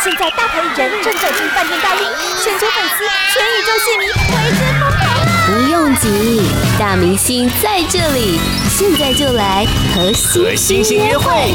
现在大牌艺人正走进饭店大厅，全球粉丝、全宇宙戏迷为之疯狂。不用急，大明星在这里，现在就来和星星约会。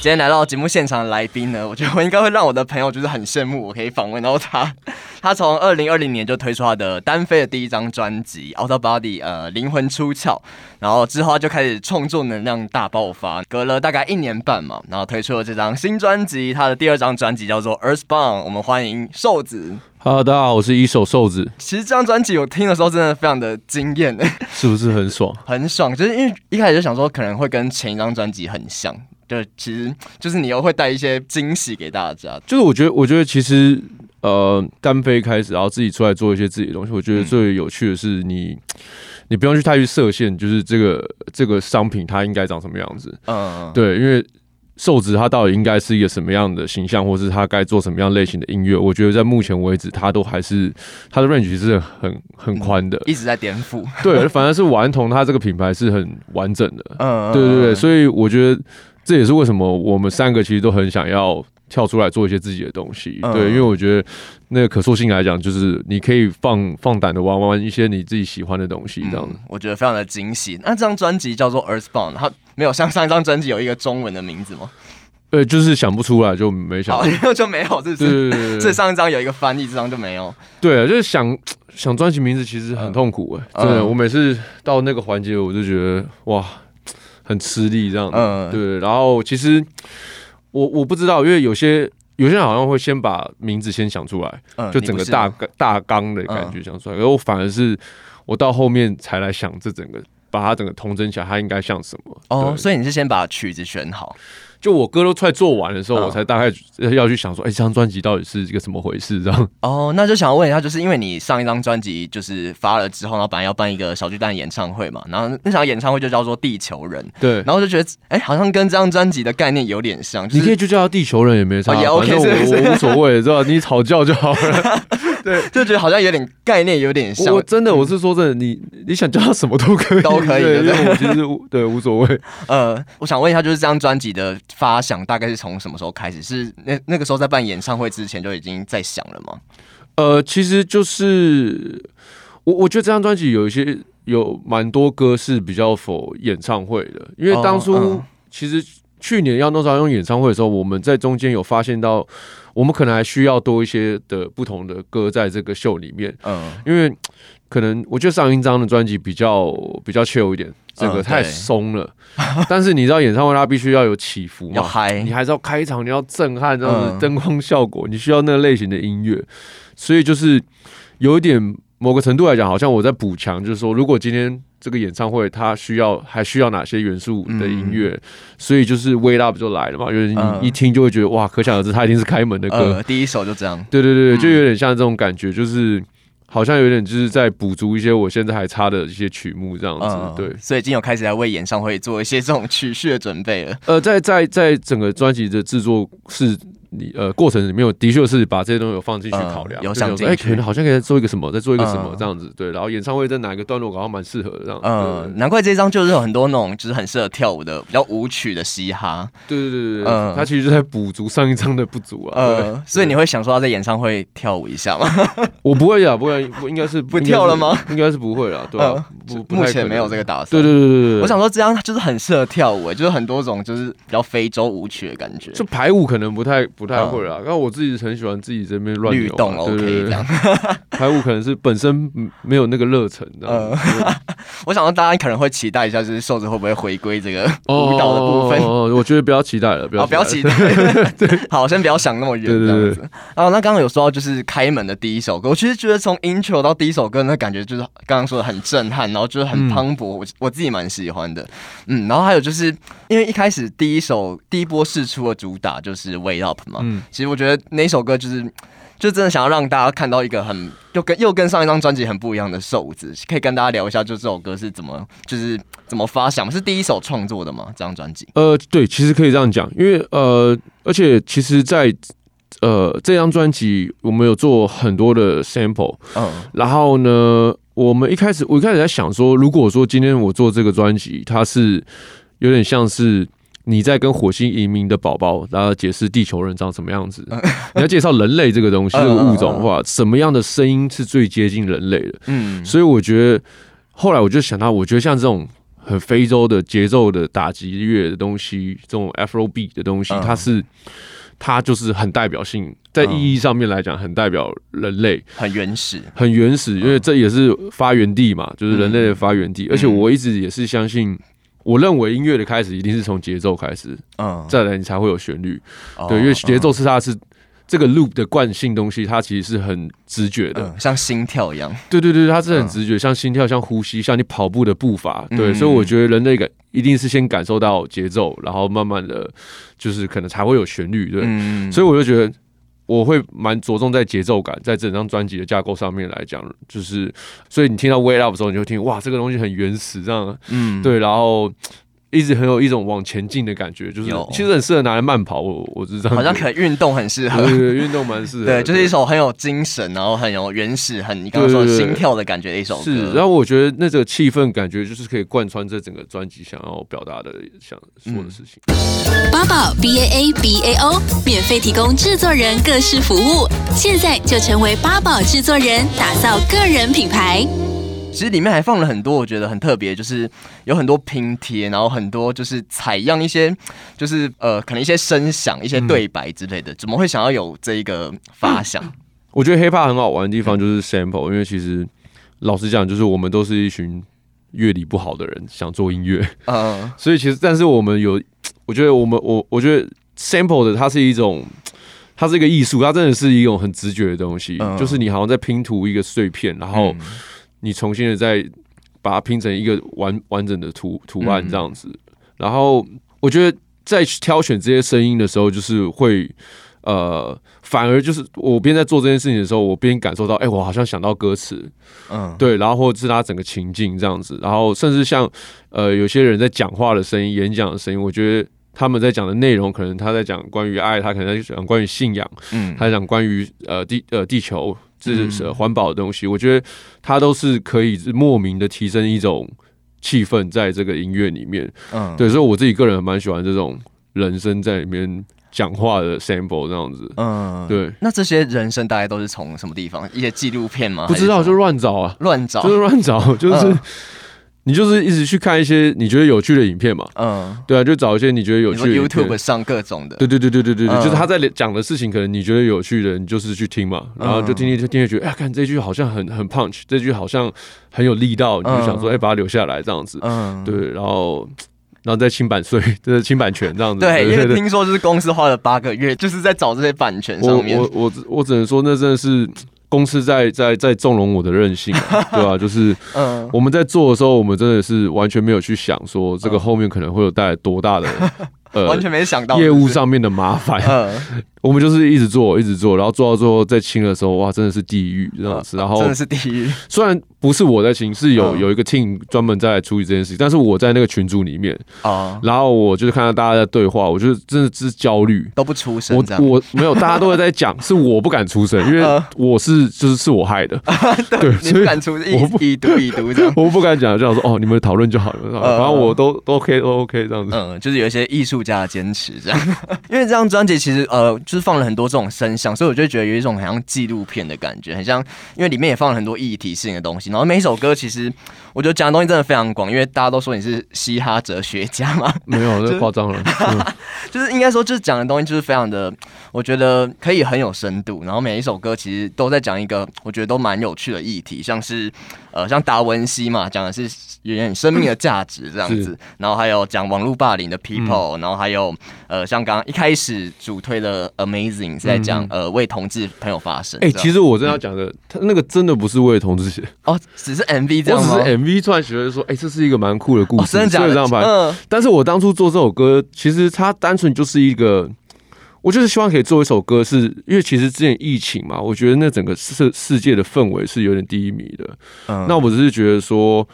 今天来到节目现场的来宾呢，我觉得我应该会让我的朋友就是很羡慕，我可以访问到他。他从二零二零年就推出他的单飞的第一张专辑《Out of Body》，呃，灵魂出窍。然后之后他就开始创作能量大爆发，隔了大概一年半嘛，然后推出了这张新专辑。他的第二张专辑叫做《Earthbound》，我们欢迎瘦子。Hello，大家好，我是一手瘦子。其实这张专辑我听的时候真的非常的惊艳，是不是很爽？很爽，就是因为一开始就想说可能会跟前一张专辑很像。就其实就是你又会带一些惊喜给大家。就是我觉得，我觉得其实呃，单飞开始，然后自己出来做一些自己的东西。我觉得最有趣的是你，你不用去太去设限，就是这个这个商品它应该长什么样子。嗯，对，因为瘦子他到底应该是一个什么样的形象，或是他该做什么样类型的音乐？我觉得在目前为止，他都还是他的 range 是很很宽的，一直在颠覆。对，反而是顽童他这个品牌是很完整的。嗯，对对对，所以我觉得。这也是为什么我们三个其实都很想要跳出来做一些自己的东西，对，因为我觉得那个可塑性来讲，就是你可以放放胆的玩玩一些你自己喜欢的东西，这样子，我觉得非常的惊喜。那这张专辑叫做《Earthbound》，它没有像上一张专辑有一个中文的名字吗？对，就是想不出来，就没想，哦，就没有，是不是？这上一张有一个翻译，这张就没有。对，就是想想专辑名字，其实很痛苦哎，真的，我每次到那个环节，我就觉得哇。很吃力这样子，嗯，对。然后其实我我不知道，因为有些有些人好像会先把名字先想出来，嗯，就整个大大纲的感觉想出来。然后反而是我到后面才来想，这整个把它整个通整起来，它应该像什么？哦，所以你是先把曲子选好。就我歌都快做完的时候，我才大概要去想说，哎，这张专辑到底是一个什么回事？这样 哦，那就想问一下，就是因为你上一张专辑就是发了之后，然后本来要办一个小巨蛋演唱会嘛，然后那场演唱会就叫做《地球人》，对，然后就觉得，哎，好像跟这张专辑的概念有点像，你可以就叫他《地球人》也没差，也 OK，我无所谓，知道 你吵叫就好了。对，就觉得好像有点概念，有点像。我真的，我是说真的，你你想叫他什么都可以，都可以对，我，其实对无所谓。呃，我想问一下，就是这张专辑的发想大概是从什么时候开始？是那那个时候在办演唱会之前就已经在想了吗？呃，其实就是我我觉得这张专辑有一些有蛮多歌是比较 for 演唱会的，因为当初其实去年要弄上用演唱会的时候，我们在中间有发现到。我们可能还需要多一些的不同的歌在这个秀里面，嗯，因为可能我觉得上一张的专辑比较比较 chill 一点，这个太松了。但是你知道演唱会它必须要有起伏嘛，要嗨，你还是要开场，你要震撼这样子灯光效果，你需要那个类型的音乐，所以就是有一点某个程度来讲，好像我在补强，就是说如果今天。这个演唱会它需要还需要哪些元素的音乐？嗯、所以就是 Wait Up 就来了嘛，因为你一听就会觉得哇，可想而知，它一定是开门的歌。呃、第一首就这样。对对对，就有点像这种感觉，就是好像有点就是在补足一些我现在还差的一些曲目这样子。嗯、对，所以已经有开始在为演唱会做一些这种曲序的准备了。呃，在在在整个专辑的制作是。你呃，过程里面有的确是把这些东西有放进去考量，有想哎，可能好像可以做一个什么，再做一个什么这样子，对。然后演唱会在哪一个段落，好像蛮适合的这样。嗯，难怪这张就是有很多那种就是很适合跳舞的比较舞曲的嘻哈。对对对对，嗯，他其实就在补足上一张的不足啊。嗯，所以你会想说要在演唱会跳舞一下吗？我不会呀，不会，应该是不 跳了吗？应该是不会了，对啊，目前没有这个打算。对对对对对，我想说这张就是很适合跳舞，就是很多种就是比较非洲舞曲的感觉。就排舞可能不太不太会啦。那、嗯，我自己很喜欢自己这边乱律动，OK 这样。排舞可能是本身没有那个热忱，嗯。我想说大家可能会期待一下，就是瘦子会不会回归这个舞蹈的部分？哦，我觉得不要期待了，不要不要期待。对，好，先不要想那么远这样子。然后那刚刚有说到就是开门的第一首歌，我其实觉得从 intro 到第一首歌那感觉就是刚刚说的很震撼，然后就是很磅礴，我我自己蛮喜欢的。嗯，然后还有就是因为一开始第一首第一波试出的主打就是 Wait Up 嘛，嗯，其实我觉得。那首歌就是，就真的想要让大家看到一个很又跟又跟上一张专辑很不一样的瘦子，可以跟大家聊一下，就这首歌是怎么就是怎么发想，是第一首创作的吗？这张专辑？呃，对，其实可以这样讲，因为呃，而且其实在，在呃这张专辑我们有做很多的 sample，嗯，然后呢，我们一开始我一开始在想说，如果说今天我做这个专辑，它是有点像是。你在跟火星移民的宝宝，然后解释地球人长什么样子。你要介绍人类这个东西，这 个物种的话，什么样的声音是最接近人类的？嗯，所以我觉得后来我就想到，我觉得像这种很非洲的节奏的打击乐的东西，这种 Afrobeat 的东西，它是它就是很代表性，在意义上面来讲，很代表人类，很原始，很原始，因为这也是发源地嘛，就是人类的发源地。而且我一直也是相信。我认为音乐的开始一定是从节奏开始，嗯，再来你才会有旋律，对，因为节奏是它是这个 loop 的惯性东西，它其实是很直觉的，像心跳一样，对对对，它是很直觉，像心跳，像呼吸，像你跑步的步伐，对，所以我觉得人类感一定是先感受到节奏，然后慢慢的就是可能才会有旋律，对，所以我就觉得。我会蛮着重在节奏感，在整张专辑的架构上面来讲，就是所以你听到《Wait Up》的时候，你就听哇，这个东西很原始，这样，嗯，对，然后。一直很有一种往前进的感觉，就是其实很适合拿来慢跑。我我知道，好像可能运动很适合，对对，运动蛮适合。对，就是一首很有精神，然后很有原始，很你刚刚说心跳的感觉的一首歌。是，然后我觉得那个气氛感觉就是可以贯穿这整个专辑想要表达的想说的事情。八宝 B A A B A O 免费提供制作人各式服务，现在就成为八宝制作人，打造个人品牌。其实里面还放了很多，我觉得很特别，就是有很多拼贴，然后很多就是采样一些，就是呃，可能一些声响、一些对白之类的。怎么会想要有这一个发想？我觉得 hiphop 很好玩的地方就是 sample，因为其实老实讲，就是我们都是一群乐理不好的人，想做音乐，嗯，所以其实但是我们有，我觉得我们我我觉得 sample 的它是一种，它是一个艺术，它真的是一种很直觉的东西，就是你好像在拼图一个碎片，然后。你重新的再把它拼成一个完完整的图图案这样子，然后我觉得在挑选这些声音的时候，就是会呃，反而就是我边在做这件事情的时候，我边感受到，哎，我好像想到歌词，嗯，对，然后或者是他整个情境这样子，然后甚至像呃有些人在讲话的声音、演讲的声音，我觉得他们在讲的内容，可能他在讲关于爱，他可能在讲关于信仰，嗯，他在讲关于呃地呃地球。这是环保的东西，我觉得它都是可以莫名的提升一种气氛，在这个音乐里面。嗯，对，所以我自己个人蛮喜欢这种人声在里面讲话的 sample 这样子。嗯，对。那这些人声大概都是从什么地方？一些纪录片吗？不知道，就乱找啊，乱找，就是乱找，就是。嗯你就是一直去看一些你觉得有趣的影片嘛？嗯，对啊，就找一些你觉得有趣的 YouTube 上各种的。对对对对对对，嗯、就是他在讲的事情，可能你觉得有趣的，你就是去听嘛，然后就听听就听，就觉得哎，看这句好像很很 punch，这句好像很有力道，你就想说哎，把它留下来这样子。嗯，对，然后然后再清版税，就是清版权这样子。对，因为听说就是公司花了八个月，就是在找这些版权上面。我我我我只能说，那真的是。公司在在在纵容我的任性，对吧？就是，我们在做的时候，我们真的是完全没有去想说这个后面可能会有带来多大的。呃，完全没想到业务上面的麻烦，我们就是一直做，一直做，然后做到最后在清的时候，哇，真的是地狱这样子。然后真的是地狱。虽然不是我在清，是有有一个 team 专门在处理这件事情，但是我在那个群组里面啊，然后我就是看到大家在对话，我就真的是焦虑，都不出声。我我没有，大家都会在讲，是我不敢出声，因为我是就是是我害的。对，你不敢出声，我不已读已读这样，我不敢讲，就想说哦，你们讨论就好了，反正我都都 OK 都 OK 这样子。嗯，就是有一些艺术家的坚持这样，因为这张专辑其实呃，就是放了很多这种声响，所以我就觉得有一种很像纪录片的感觉，很像，因为里面也放了很多议题性的东西。然后每一首歌其实我觉得讲的东西真的非常广，因为大家都说你是嘻哈哲学家嘛，没有，这夸张了，就是应该说就是讲的东西就是非常的，我觉得可以很有深度。然后每一首歌其实都在讲一个我觉得都蛮有趣的议题，像是呃像达文西嘛，讲的是有点生命的价值这样子，然后还有讲网络霸凌的 people，、嗯、然后还有。呃，像刚刚一开始主推的 Amazing 是在讲、嗯、呃为同志朋友发声。哎、欸，其实我真的要讲的，嗯、他那个真的不是为同志写哦，只是 MV 这样吗？我只是 MV 突然觉得说，哎、欸，这是一个蛮酷的故事，哦、真的假的？这样拍。嗯。但是我当初做这首歌，其实它单纯就是一个，我就是希望可以做一首歌是，是因为其实之前疫情嘛，我觉得那整个世世界的氛围是有点低迷的。嗯。那我只是觉得说，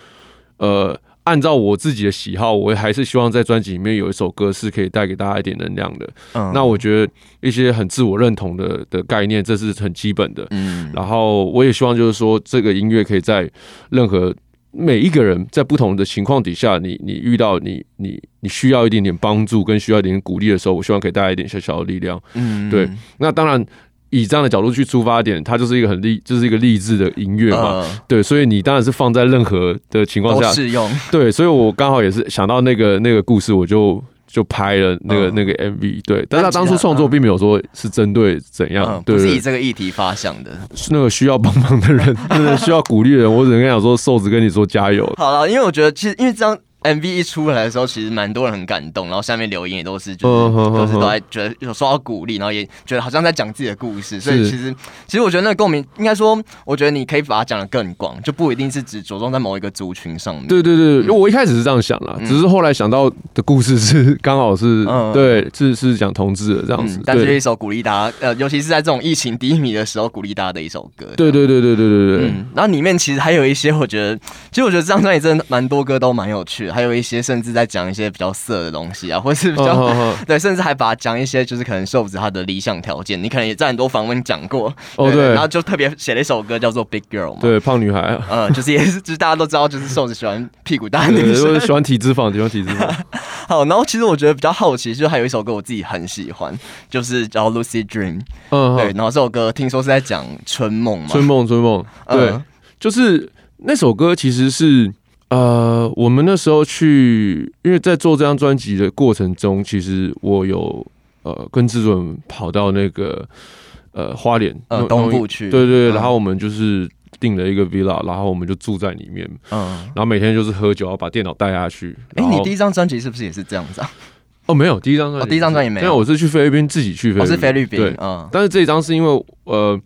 呃。按照我自己的喜好，我还是希望在专辑里面有一首歌是可以带给大家一点能量的。嗯，那我觉得一些很自我认同的的概念，这是很基本的。嗯，然后我也希望就是说，这个音乐可以在任何每一个人在不同的情况底下，你你遇到你你你需要一点点帮助跟需要一点点鼓励的时候，我希望给大家一点小小的力量。嗯，对。那当然。以这样的角度去出发点，它就是一个很励，就是一个励志的音乐嘛。呃、对，所以你当然是放在任何的情况下适用。对，所以我刚好也是想到那个那个故事，我就就拍了那个、呃、那个 MV。对，但是他当初创作并没有说是针对怎样，呃、对，不是以这个议题发想的。是那个需要帮忙的人，真 的需要鼓励的人，我只能跟你讲说，瘦子跟你说加油。好了，因为我觉得其实因为这样。MV 一出来的时候，其实蛮多人很感动，然后下面留言也都是，就是都是都在觉得有受到鼓励，然后也觉得好像在讲自己的故事，所以其实其实我觉得那个共鸣，应该说，我觉得你可以把它讲的更广，就不一定是只着重在某一个族群上面。对对对，因为我一开始是这样想啦，只是后来想到的故事是刚好是，对，是是讲同志的这样子，但是一首鼓励大家，呃，尤其是在这种疫情低迷的时候，鼓励大家的一首歌。对对对对对对对，然后里面其实还有一些，我觉得，其实我觉得这张专辑真的蛮多歌都蛮有趣的，还有一些甚至。在讲一些比较色的东西啊，或是比较、oh, oh, oh. 对，甚至还把讲一些就是可能瘦子他的理想条件，你可能也在很多访问讲过哦，对，然后就特别写了一首歌叫做《Big Girl》嘛，对，胖女孩啊，嗯，就是也是就是大家都知道，就是瘦子喜欢屁股大的女生，喜欢体脂肪，喜欢体脂肪。好，然后其实我觉得比较好奇，就还有一首歌我自己很喜欢，就是叫《Lucid Dream》，嗯，对，然后这首歌听说是在讲春梦嘛，春梦，春梦，对，嗯、就是那首歌其实是。呃，我们那时候去，因为在做这张专辑的过程中，其实我有呃跟制作人跑到那个呃花莲呃东部去，对对，然后我们就是订了一个 villa，然后我们就住在里面，嗯，然后每天就是喝酒，要把电脑带下去。哎，你第一张专辑是不是也是这样子啊？哦，没有，第一张专辑，第一张专辑没有，因为我是去菲律宾自己去菲律宾，我是菲律宾，对，嗯，但是这一张是因为呃。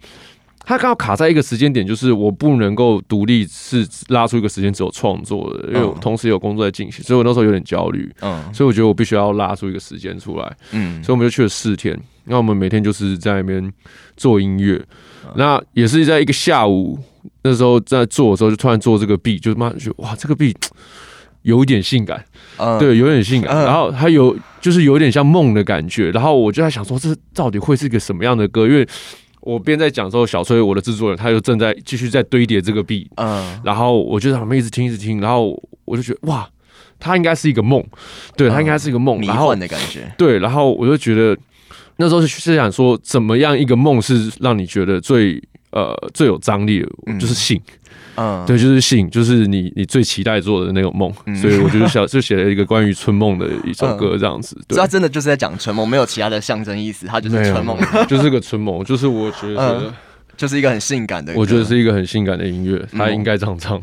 他刚好卡在一个时间点，就是我不能够独立是拉出一个时间只有创作的，因为我同时有工作在进行，所以我那时候有点焦虑。嗯，所以我觉得我必须要拉出一个时间出来。嗯，所以我们就去了四天。那我们每天就是在那边做音乐。那也是在一个下午，那时候在做的时候，就突然做这个 beat，就妈就哇，这个 beat 有一点性感，对，有点性感。然后还有就是有点像梦的感觉。然后我就在想说，这到底会是一个什么样的歌？因为我边在讲的时候，小崔我的制作人他就正在继续在堆叠这个 beat，嗯，然后我就在旁边一直听一直听，然后我就觉得哇，他应该是一个梦，对，他应该是一个梦，迷幻的感觉，对，然后我就觉得那时候是想说，怎么样一个梦是让你觉得最呃最有张力的，就是性。嗯，对，就是信，就是你你最期待做的那种梦，嗯、所以我就想 就写了一个关于春梦的一首歌，这样子。对，他真的就是在讲春梦，没有其他的象征意思，他就是春梦，就是个春梦，就是我觉得。嗯就是一个很性感的，我觉得是一个很性感的音乐，他应该这样唱。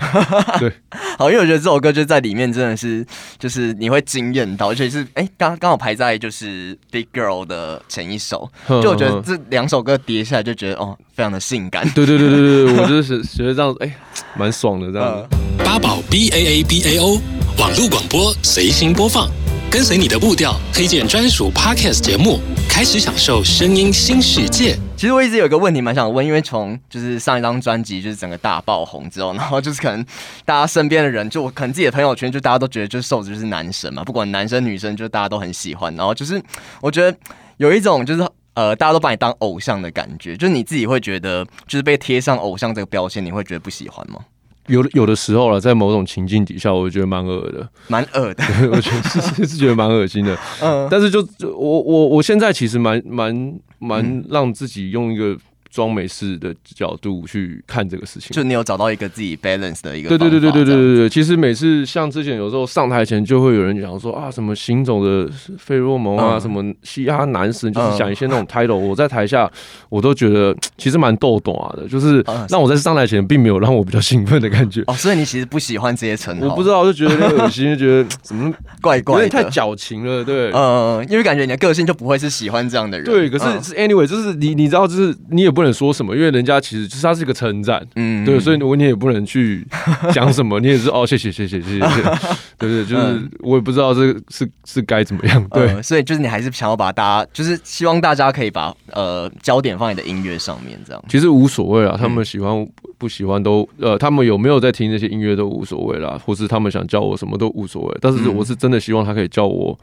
对，好，因为我觉得这首歌就在里面真的是，就是你会惊艳到，而且是哎，刚刚好排在就是《Big Girl》的前一首，就我觉得这两首歌叠下来就觉得哦，非常的性感。对对对对对，我就是觉得这样，哎，蛮爽的这样。八宝 B A A B A O 网络广播随心播放，跟随你的步调，推荐专属 Podcast 节目，开始享受声音新世界。其实我一直有一个问题蛮想问，因为从就是上一张专辑就是整个大爆红之后，然后就是可能大家身边的人，就我可能自己的朋友圈，就大家都觉得就是瘦子就是男神嘛，不管男生女生，就大家都很喜欢。然后就是我觉得有一种就是呃，大家都把你当偶像的感觉，就是你自己会觉得就是被贴上偶像这个标签，你会觉得不喜欢吗？有有的时候了，在某种情境底下，我觉得蛮恶的，蛮恶的，我觉得是是觉得蛮恶心的。嗯，但是就我我我现在其实蛮蛮蛮让自己用一个。装美式的角度去看这个事情，就你有找到一个自己 balance 的一个。对对对对对对对对。其实每次像之前有时候上台前就会有人讲说啊什么行走的费洛蒙啊，什么嘻哈男神，就是讲一些那种 title。我在台下我都觉得其实蛮逗懂啊的，就是让我在上台前并没有让我比较兴奋的感觉。哦，所以你其实不喜欢这些称号？我不知道，就觉得有点恶心，就觉得怎么 怪怪，有点太矫情了。对，嗯，因为感觉你的个性就不会是喜欢这样的人。对，可是是 anyway，就是你你知道，就是你也不能说什么，因为人家其实就是他是一个称赞，嗯，对，所以我你也不能去 讲什么，你也是哦，谢谢谢谢谢谢，对对，就是我也不知道这个是是该怎么样，对，所以就是你还是想要把大家，就是希望大家可以把呃焦点放在你的音乐上面，这样。其实无所谓啊，他们喜欢不喜欢都呃，他们有没有在听那些音乐都无所谓啦，或是他们想叫我什么都无所谓，但是我是真的希望他可以叫我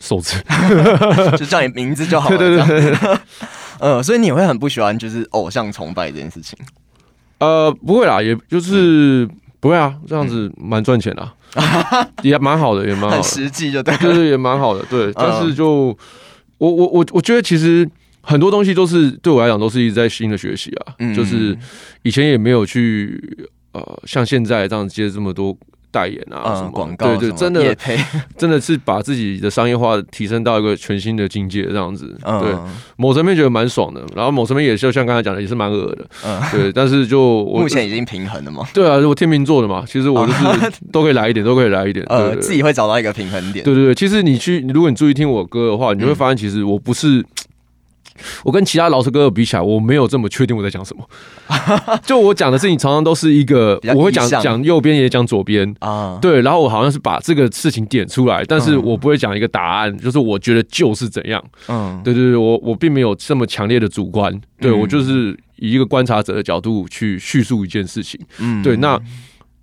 瘦子，就叫你名字就好了，对对对。呃，所以你会很不喜欢就是偶像崇拜这件事情？呃，不会啦，也就是不会啊，这样子蛮赚钱的、啊，也蛮好的，也蛮好的，很实际就对，就是，也蛮好的，对。但是就我我我我觉得其实很多东西都是对我来讲都是一直在新的学习啊，嗯、就是以前也没有去呃像现在这样接这么多。代言啊，什么广告？对对，真的，真的是把自己的商业化提升到一个全新的境界，这样子。对，某层面觉得蛮爽的，然后某层面也就像刚才讲的，也是蛮恶的。嗯，对。但是就目前已经平衡了嘛？对啊，我天秤座的嘛，其实我就是 都可以来一点，都可以来一点。呃，自己会找到一个平衡点。对对对，其实你去，如果你注意听我歌的话，你会发现，其实我不是。我跟其他老师哥哥比起来，我没有这么确定我在讲什么。就我讲的事情，常常都是一个，我会讲讲右边也讲左边啊。对，然后我好像是把这个事情点出来，但是我不会讲一个答案，就是我觉得就是怎样。嗯，对对对，我我并没有这么强烈的主观，对我就是以一个观察者的角度去叙述一件事情。嗯，对，那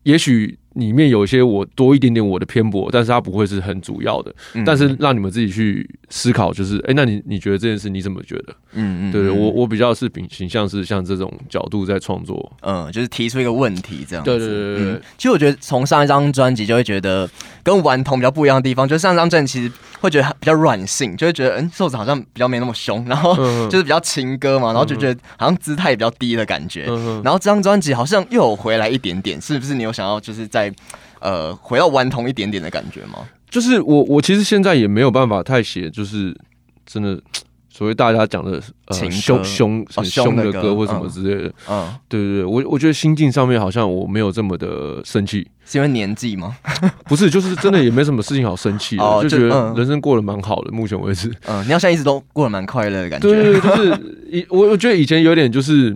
也许。里面有一些我多一点点我的偏颇，但是它不会是很主要的。嗯、但是让你们自己去思考，就是哎、欸，那你你觉得这件事你怎么觉得？嗯嗯，对，对，我我比较是秉形象是像这种角度在创作，嗯，就是提出一个问题这样子。对对对对，对、嗯。其实我觉得从上一张专辑就会觉得跟顽童比较不一样的地方，就是上一张专辑其实会觉得比较软性，就会觉得嗯，瘦子好像比较没那么凶，然后就是比较情歌嘛，然后就觉得好像姿态也比较低的感觉。然后这张专辑好像又有回来一点点，是不是？你有想要就是在。呃，回到顽童一点点的感觉吗？就是我，我其实现在也没有办法太写，就是真的所谓大家讲的呃凶凶凶的歌或什么之类的。嗯，对对对，我我觉得心境上面好像我没有这么的生气，是因为年纪吗？不是，就是真的也没什么事情好生气的，就觉得人生过得蛮好的，目前为止。嗯，你要像一直都过得蛮快乐的感觉。对对对，就是 以我我觉得以前有点就是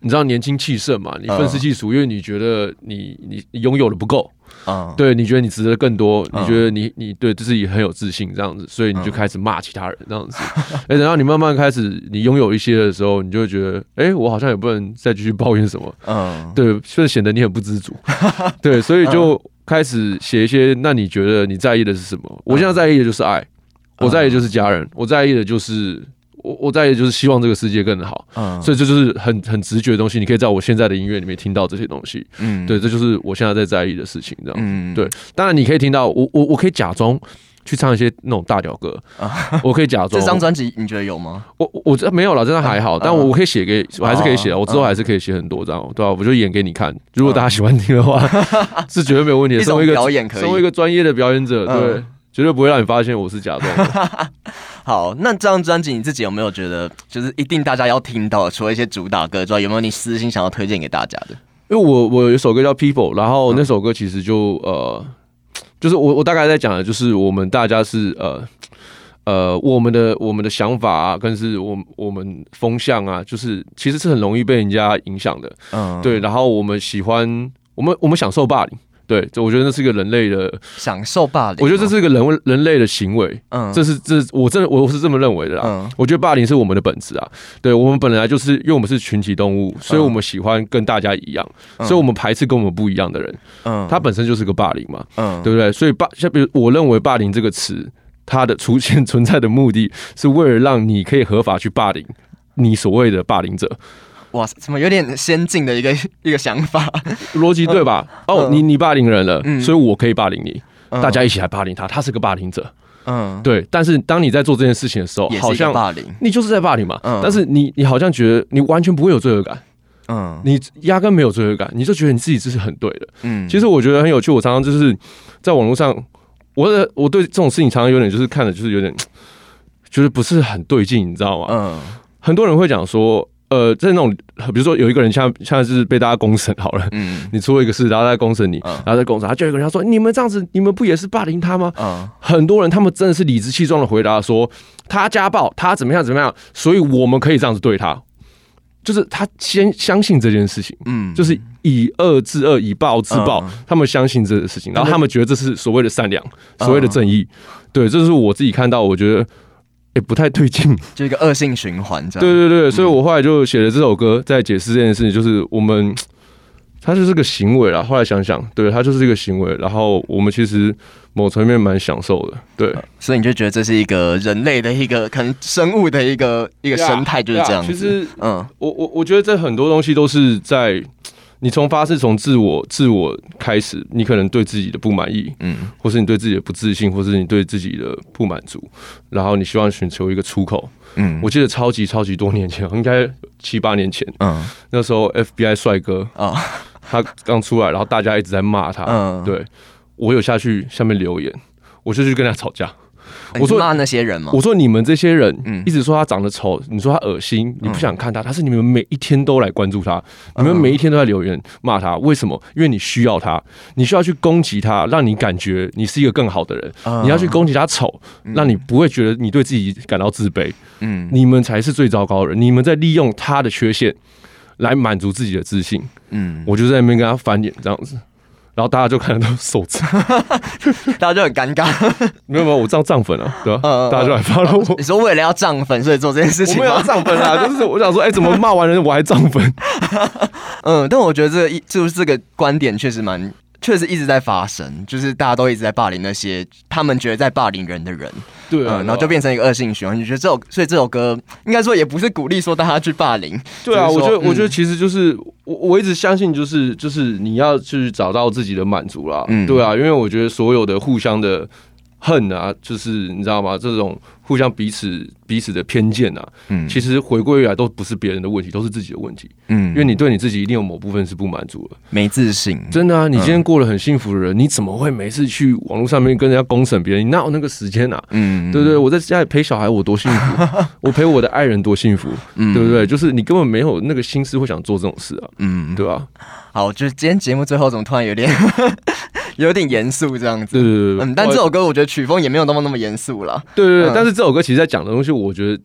你知道年轻气盛嘛，你愤世嫉俗，因为你觉得你你拥有的不够。啊，对，你觉得你值得更多？你觉得你你对自己很有自信，这样子，所以你就开始骂其他人，这样子。哎，等到你慢慢开始你拥有一些的时候，你就会觉得，哎，我好像也不能再继续抱怨什么。嗯，对，就是显得你很不知足。对，所以就开始写一些。那你觉得你在意的是什么？我现在在意的就是爱，我在意的就是家人，我在意的就是。我我在意就是希望这个世界更好，嗯，所以这就是很很直觉的东西。你可以在我现在的音乐里面听到这些东西，嗯，对，这就是我现在在在意的事情，这样，嗯，对。当然你可以听到我我我可以假装去唱一些那种大屌歌，我可以假装。这张专辑你觉得有吗？我我这没有了，真的还好。但我我可以写给，我还是可以写，我之后还是可以写很多张，对吧？我就演给你看，如果大家喜欢听的话，是绝对没有问题的。身为一个表演，身为一个专业的表演者，对。绝对不会让你发现我是假装的。好，那这张专辑你自己有没有觉得，就是一定大家要听到？除了一些主打歌之外，有没有你私心想要推荐给大家的？因为我我有一首歌叫《People》，然后那首歌其实就呃，就是我我大概在讲的就是我们大家是呃呃我们的我们的想法啊，跟是我我们风向啊，就是其实是很容易被人家影响的。嗯，对。然后我们喜欢我们我们享受霸凌。对，这我觉得那是一个人类的享受霸凌。我觉得这是一个人人类的行为。嗯，这是这我真的我是这么认为的啦。嗯，我觉得霸凌是我们的本质啊。对，我们本来就是因为我们是群体动物，所以我们喜欢跟大家一样，所以我们排斥跟我们不一样的人。嗯，它本身就是个霸凌嘛。嗯，对不对？所以霸像比如我认为霸凌这个词，它的出现 存在的目的是为了让你可以合法去霸凌你所谓的霸凌者。哇，怎么有点先进的一个 一个想法，逻辑对吧？哦，你你霸凌人了，所以我可以霸凌你，大家一起来霸凌他，他是个霸凌者，嗯，对。但是当你在做这件事情的时候，好像霸凌，你就是在霸凌嘛。但是你你好像觉得你完全不会有罪恶感，嗯，你压根没有罪恶感，你就觉得你自己这是很对的，嗯。其实我觉得很有趣，我常常就是在网络上，我的我对这种事情常常有点就是看的就是有点，就是不是很对劲，你知道吗？嗯，很多人会讲说。呃，在那种，比如说有一个人像像是被大家公审好了，嗯，你出了一个事，然后在公审你，然后在公审他，就有一个人说，你们这样子，你们不也是霸凌他吗？嗯，很多人他们真的是理直气壮的回答说，他家暴，他怎么样怎么样，所以我们可以这样子对他，就是他先相信这件事情，嗯，就是以恶制恶，以暴制暴，他们相信这个事情，然后他们觉得这是所谓的善良，所谓的正义，对，这是我自己看到，我觉得。也不太对劲，就一个恶性循环这样。对对对，所以我后来就写了这首歌，在解释这件事情，就是我们，它就是个行为啦。后来想想，对，它就是一个行为。然后我们其实某层面蛮享受的，对。所以你就觉得这是一个人类的一个可能生物的一个一个生态就是这样。其实，嗯，我我我觉得这很多东西都是在你从发是从自我自我开始，你可能对自己的不满意，嗯，或是你对自己的不自信，或是你对自己的不满足，然后你希望寻求一个出口，嗯，我记得超级超级多年前，应该七八年前，嗯，那时候 FBI 帅哥啊，他刚出来，然后大家一直在骂他，嗯，对，我有下去下面留言，我就去跟他吵架。我说骂那些人吗？我说你们这些人，一直说他长得丑，你说他恶心，你不想看他，他是你们每一天都来关注他，你们每一天都在留言骂他，为什么？因为你需要他，你需要去攻击他，让你感觉你是一个更好的人。你要去攻击他丑，让你不会觉得你对自己感到自卑。嗯，你们才是最糟糕的人，你们在利用他的缺陷来满足自己的自信。嗯，我就在那边跟他翻脸这样子。然后大家就看到手指，大家就很尴尬。没有没有，我这样涨粉啊，对吧？嗯、大家就来发了我。你说为了要涨粉，所以做这件事情？我没有要涨粉啊，就是我想说，哎、欸，怎么骂完人我还涨粉？嗯，但我觉得这一就是这个观点确实蛮。确实一直在发生，就是大家都一直在霸凌那些他们觉得在霸凌人的人，对、啊，嗯，然后就变成一个恶性循环。你觉得这首，所以这首歌应该说也不是鼓励说大家去霸凌，对啊，我觉得，我觉得其实就是我我一直相信，就是就是你要去找到自己的满足啦，嗯，对啊，因为我觉得所有的互相的。恨啊，就是你知道吗？这种互相彼此彼此的偏见啊，嗯，其实回归来都不是别人的问题，都是自己的问题，嗯，因为你对你自己一定有某部分是不满足的，没自信，真的啊！你今天过得很幸福的人，嗯、你怎么会每次去网络上面跟人家公审别人？你哪有那个时间啊？嗯，对不对？我在家里陪小孩，我多幸福，我陪我的爱人多幸福，嗯，对不对？就是你根本没有那个心思会想做这种事啊，嗯，对吧？好，就是今天节目最后怎么突然有点。有点严肃这样子，对对对，嗯，但这首歌我觉得曲风也没有那么那么严肃了，对对对，但是这首歌其实在讲的东西，我觉得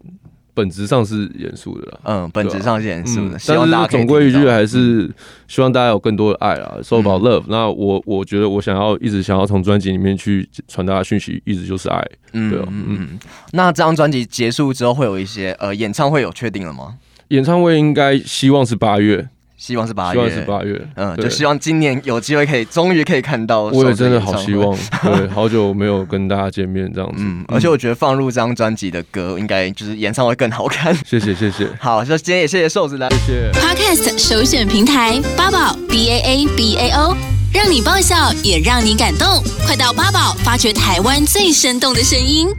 本质上是严肃的，嗯，本质上是严肃的，但是总归一句还是希望大家有更多的爱啦，So about love。那我我觉得我想要一直想要从专辑里面去传达的讯息，一直就是爱，嗯，对，嗯，那这张专辑结束之后会有一些呃演唱会有确定了吗？演唱会应该希望是八月。希望是八月，希望是八月，嗯，就希望今年有机会可以，终于可以看到。我也真的好希望，对，好久没有跟大家见面这样子。嗯，而且我觉得放入这张专辑的歌，应该就是演唱会更好看。谢谢，谢谢。好，就今天也谢谢瘦子来，谢谢。Podcast 首选平台八宝 B A A B A O，让你爆笑也让你感动，快到八宝发掘台湾最生动的声音。